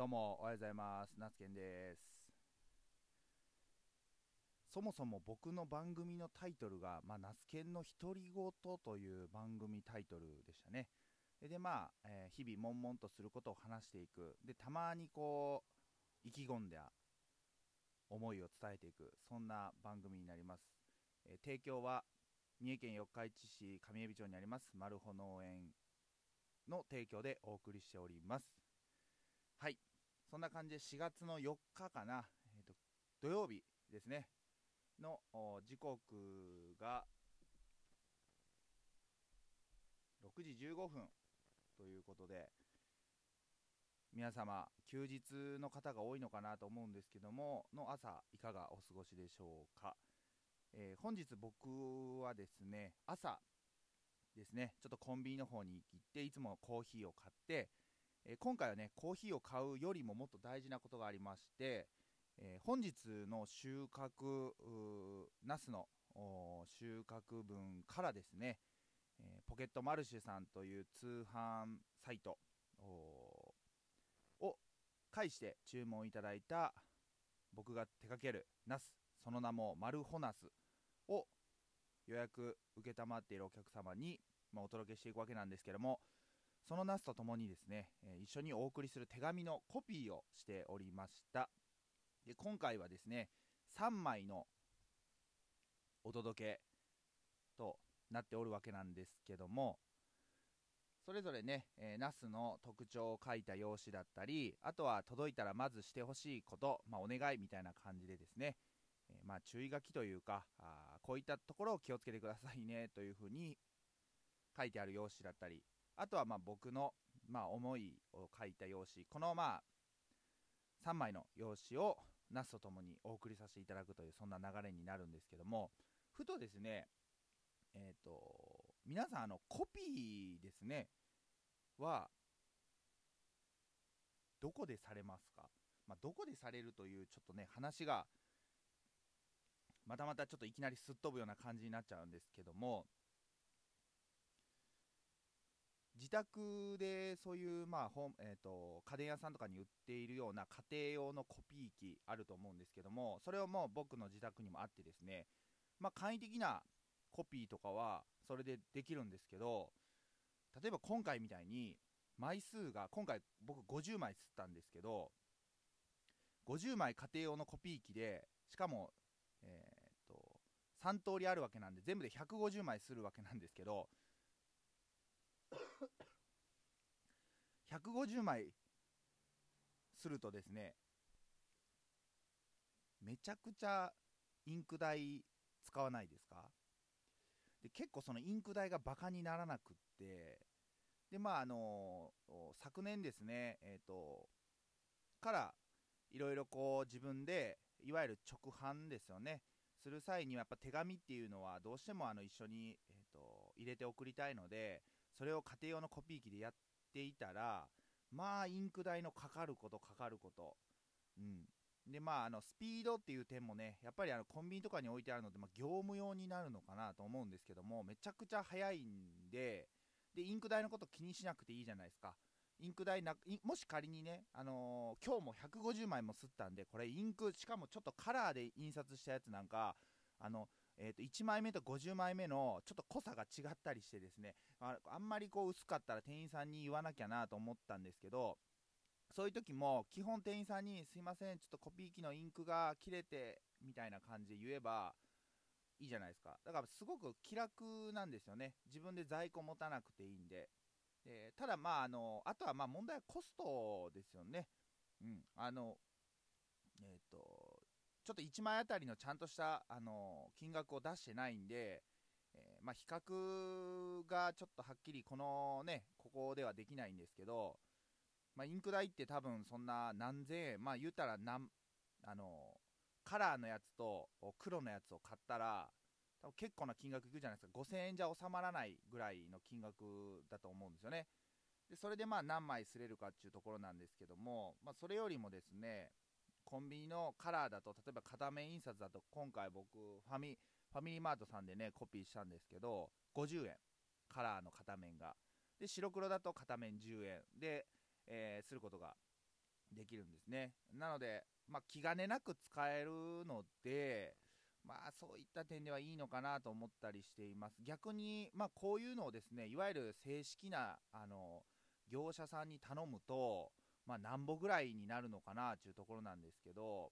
どうもおはようございます夏健ですそもそも僕の番組のタイトルが、まあ、ナスケの独り言という番組タイトルでしたね。で、まあ、えー、日々悶々とすることを話していく。で、たまにこう、意気込んだ思いを伝えていく。そんな番組になります。えー、提供は、三重県四日市市上海老町にあります、マルホ農園の提供でお送りしております。はい。そんな感じで4月の4日かな、えーと、土曜日ですね。の時刻が6時15分ということで皆様休日の方が多いのかなと思うんですけどもの朝いかがお過ごしでしょうか、えー、本日僕はですね朝ですねちょっとコンビニの方に行っていつもコーヒーを買って、えー、今回はねコーヒーを買うよりももっと大事なことがありましてえー、本日の収穫ナスの収穫分からですね、えー、ポケットマルシェさんという通販サイトを介して注文いただいた僕が手掛けるナスその名もマルホナスを予約承っているお客様に、まあ、お届けしていくわけなんですけどもそのナスとともにですね、え、一緒にお送りする手紙のコピーをしておりました。で今回はですね3枚のお届けとなっておるわけなんですけどもそれぞれね、えー、ナスの特徴を書いた用紙だったりあとは届いたらまずしてほしいこと、まあ、お願いみたいな感じでですね、えー、まあ、注意書きというかあこういったところを気をつけてくださいねというふうに書いてある用紙だったりあとはまあ僕の、まあ、思いを書いた用紙。このまあ3枚の用紙をナスとともにお送りさせていただくというそんな流れになるんですけどもふとですねえっ、ー、と皆さんあのコピーですねはどこでされますか、まあ、どこでされるというちょっとね話がまたまたちょっといきなりすっ飛ぶような感じになっちゃうんですけども自宅でそういう、まあ本えーと、家電屋さんとかに売っているような家庭用のコピー機あると思うんですけどもそれをもう僕の自宅にもあってですね、まあ、簡易的なコピーとかはそれでできるんですけど例えば今回みたいに枚数が今回僕50枚吸ったんですけど50枚家庭用のコピー機でしかも、えー、と3通りあるわけなんで全部で150枚するわけなんですけど150枚するとですねめちゃくちゃインク代使わないですか？で結構そのインク代がバカにならなくってでまああの昨年ですねえっ、ー、とからいろいろこう自分でいわゆる直販ですよねする際にはやっぱ手紙っていうのはどうしてもあの一緒に、えーと入れて送りたいのでそれを家庭用のコピー機でやっていたらまあインク代のかかることかかること。うん。でまああのスピードっていう点もねやっぱりあのコンビニとかに置いてあるので、まあ、業務用になるのかなと思うんですけどもめちゃくちゃ早いんででインク代のこと気にしなくていいじゃないですか。インク代なもし仮にね、あのー、今日も150枚も吸ったんでこれインクしかもちょっとカラーで印刷したやつなんかあのえー、と1枚目と50枚目のちょっと濃さが違ったりしてですねああんまりこう薄かったら店員さんに言わなきゃなと思ったんですけどそういう時も基本店員さんにすいませんちょっとコピー機のインクが切れてみたいな感じで言えばいいじゃないですか。だからすごく気楽なんですよね。自分で在庫持たなくていいんで。でただまああのあとはま問題はコストですよね。うん。あのえっ、ー、とちょっと1枚あたりのちゃんとした、あの金額を出してないんで、えー、まあ、比較がちょっとはっきりこのね、ここではできないんですけど、まあ、インク代って多分そんな何千円、まあ言うたら何、あのカラーのやつと黒のやつを買ったら、多分結構な金額いくじゃないですか、5000円じゃ収まらないぐらいの金額だと思うんですよね。でそれでまあ何枚すれるかっていうところなんですけども、まあ、それよりもですね、コンビニのカラーだと例えば片面印刷だと今回僕ファミファミリーマートさんでねコピーしたんですけど50円カラーの片面がで白黒だと片面10円で、えー、することができるんですね。なので、まあ、気兼ねなく使えるので、まあ、そういった点ではいいのかなと思ったりしています。逆に、まあ、こういうのをですね、いわゆる正式な、あの、業者さんに頼むと、まあ、何ぼぐらいになるのかなっていうところなんですけど、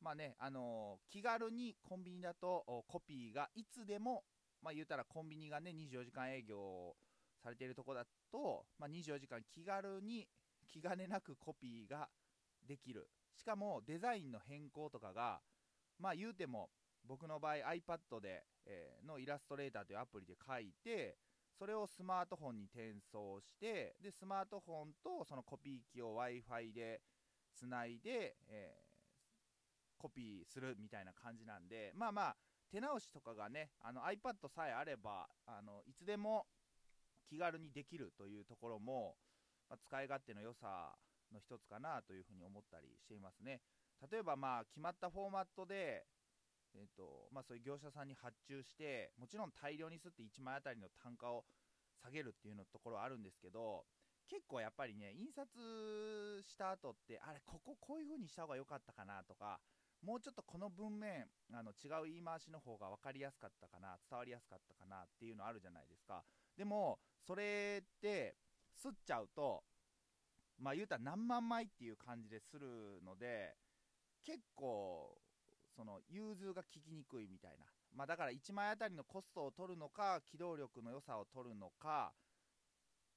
まあね、あの気軽にコンビニだとコピーがいつでも、まあ、言うたらコンビニがね、24時間営業されているとこだと、まあ、24時間気軽に気兼ねなくコピーができる。しかもデザインの変更とかが、まあ言うても僕の場合 iPad で、えー、のイラストレーターというアプリで書いて、それをスマートフォンに転送して、で、スマートフォンとそのコピー機を Wi-Fi でつないで、えー、コピーするみたいな感じなんで、まあまあ、手直しとかがね、あの iPad さえあれば、あのいつでも気軽にできるというところも、まあ、使い勝手の良さの一つかなというふうに思ったりしていますね。例えばまあ決まったフォーマットで、えーとまあ、そういう業者さんに発注してもちろん大量にすって1枚あたりの単価を下げるっていうのところはあるんですけど結構やっぱりね印刷した後ってあれこここういう風にした方が良かったかなとかもうちょっとこの文面あの違う言い回しの方が分かりやすかったかな伝わりやすかったかなっていうのあるじゃないですか。でもそれってすっちゃうとまあ言うたら何万枚っていう感じでするので結構その融通が効きにくいみたいな。まあだから1枚あたりのコストを取るのか機動力の良さを取るのか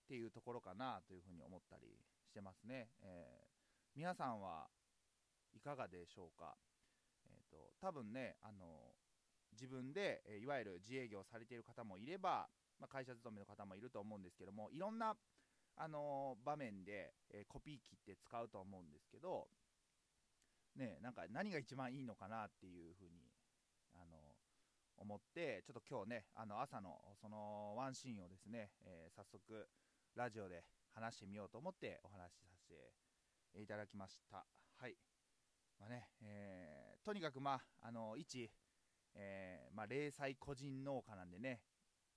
っていうところかなというふうに思ったりしてますね、えー、皆さんはいかがでしょうか？えっ、ー、と多分ねあの自分で、えいわゆる自営業されている方もいれば、まあ、会社勤めの方もいると思うんですけどもいろんなあの場面で、えコピー機って使うと思うんですけどね、なんか何が一番いいのかなっていうふうに、あの、思って、ちょっと今日ね、あの朝のそのワンシーンをですね、えー、早速ラジオで話してみようと思ってお話しさせていただきました。はい。まあね、えー、とにかくまあ、あの、一、えー、まあ、零細個人農家なんでね、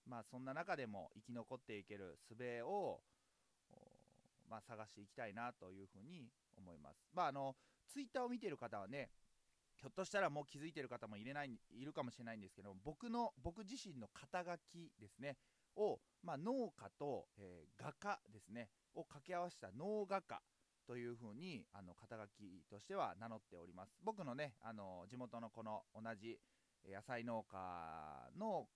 まあそんな中でも生き残っていける術を、まあ、探していきたいなというふうに思います。まああのツイッターを見てる方はね、ひょっとしたらもう気づいてる方もいれないいるかもしれないんですけど僕の僕自身の肩書きですねを、まあ、農家と、えー、画家ですねを掛け合わせた農画家というふうにあの肩書きとしては名乗っております。僕のねあの地元のこの同じ野菜農家の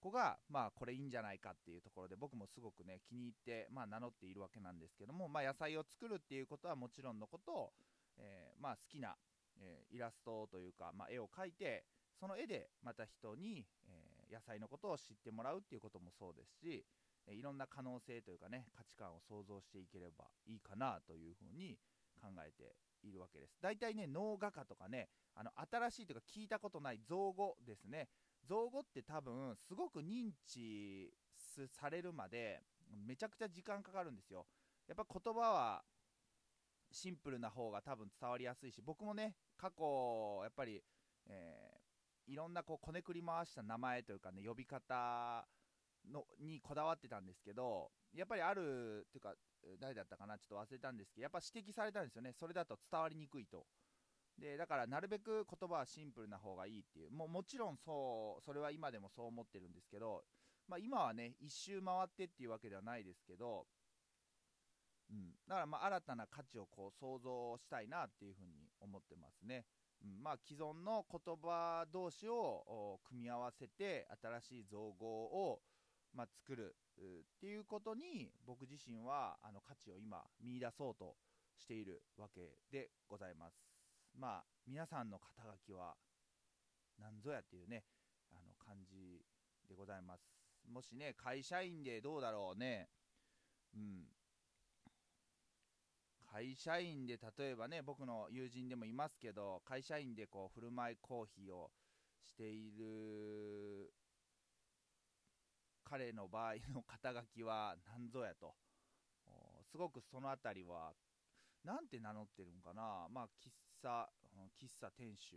子が、まあ、これいいんじゃないかっていうところで僕もすごくね気に入って、まあ、名乗っているわけなんですけども、まあ、野菜を作るっていうことはもちろんのことをえー、まあ、好きな、えー、イラストというか、まあ、絵を描いてその絵でまた人に、えー、野菜のことを知ってもらうっていうこともそうですし、えいろんな可能性というかね価値観を想像していければいいかなというふうに考えているわけです。大体ね脳画家とかねあの新しいというか聞いたことない造語ですね。造語って多分すごく認知されるまでめちゃくちゃ時間かかるんですよ。やっぱ言葉はシンプルな方が多分伝わりやすいし僕もね過去やっぱり、えー、いろんなこうこねくり回した名前というかね呼び方のにこだわってたんですけどやっぱりあるっていうか誰だったかなちょっと忘れたんですけどやっぱ指摘されたんですよね。それだと伝わりにくいと。でだからなるべく言葉はシンプルな方がいいっていう。ももちろんそうそれは今でもそう思ってるんですけど、まあ、今はね一周回ってっていうわけではないですけどうん、だからまあ新たな価値をこう想像したいなっていうふうに思ってますね。うん、まあ既存の言葉同士を組み合わせて新しい造語を、まあ、作るっていうことに僕自身はあの価値を今見出そうとしているわけでございます。まあ皆さんの肩書きは何ぞやっていうねあの感じでございます。もしね会社員でどうだろうねうん会社員で例えばね僕の友人でもいますけど会社員でこう振る舞いコーヒーをしている彼の場合の肩書きは何ぞやと。すごくその辺りは何て名乗ってるんかな。まあ喫茶喫茶店主。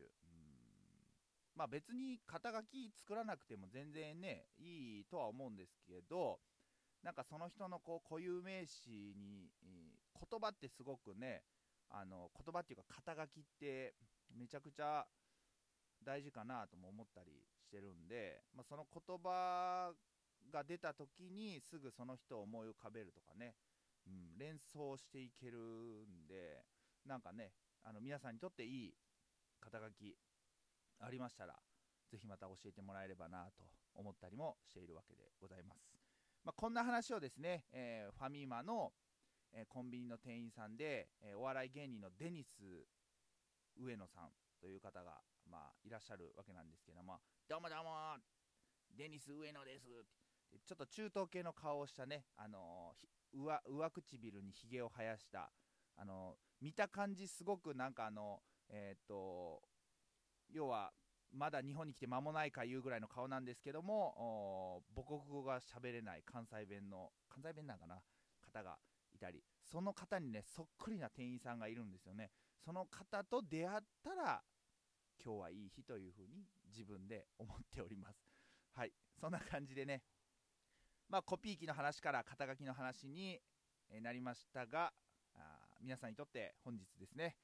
まあ別に肩書き作らなくても全然ねいいとは思うんですけどなんかその人のこう固有名詞に、言葉ってすごくねあの言葉っていうか肩書きってめちゃくちゃ大事かなとも思ったりしてるんで、まあ、その言葉が出た時にすぐその人を思い浮かべるとかね、うん、連想していけるんでなんかねあの皆さんにとっていい肩書きありましたらぜひまた教えてもらえればなと思ったりもしているわけでございます、まあ、こんな話をですね、えー、ファミマの、えー、コンビニの店員さんで、えー、お笑い芸人のデニス上野さんという方が、まあ、いらっしゃるわけなんですけどもどうもどうもデニス上野ですちょっと中東系の顔をしたね、あの上上唇にひげを生やした、あの見た感じすごくなんかあの、えっ、と要はまだ日本に来て間もないかいうぐらいの顔なんですけども母国語が喋れない関西弁の関西弁なんかな方がたりその方にねそっくりな店員さんがいるんですよね。その方と出会ったら今日はいい日というふうに自分で思っております。はい。そんな感じでね。まあコピー機の話から肩書きの話になりましたがあ皆さんにとって本日ですね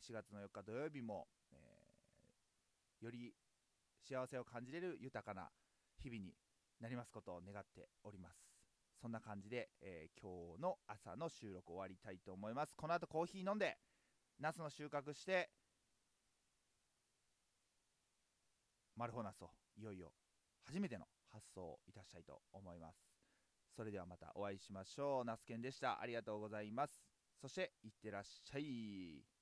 4月の4日土曜日もえより幸せを感じれる豊かな日々になりますことを願っております。そんな感じで、えー、今日の朝の収録終わりたいと思います。この後コーヒー飲んでナスの収穫してマルホナスをいよいよ初めての発送をいたしたいと思います。それではまたお会いしましょう。ナスケンでした。ありがとうございます。そしていってらっしゃい。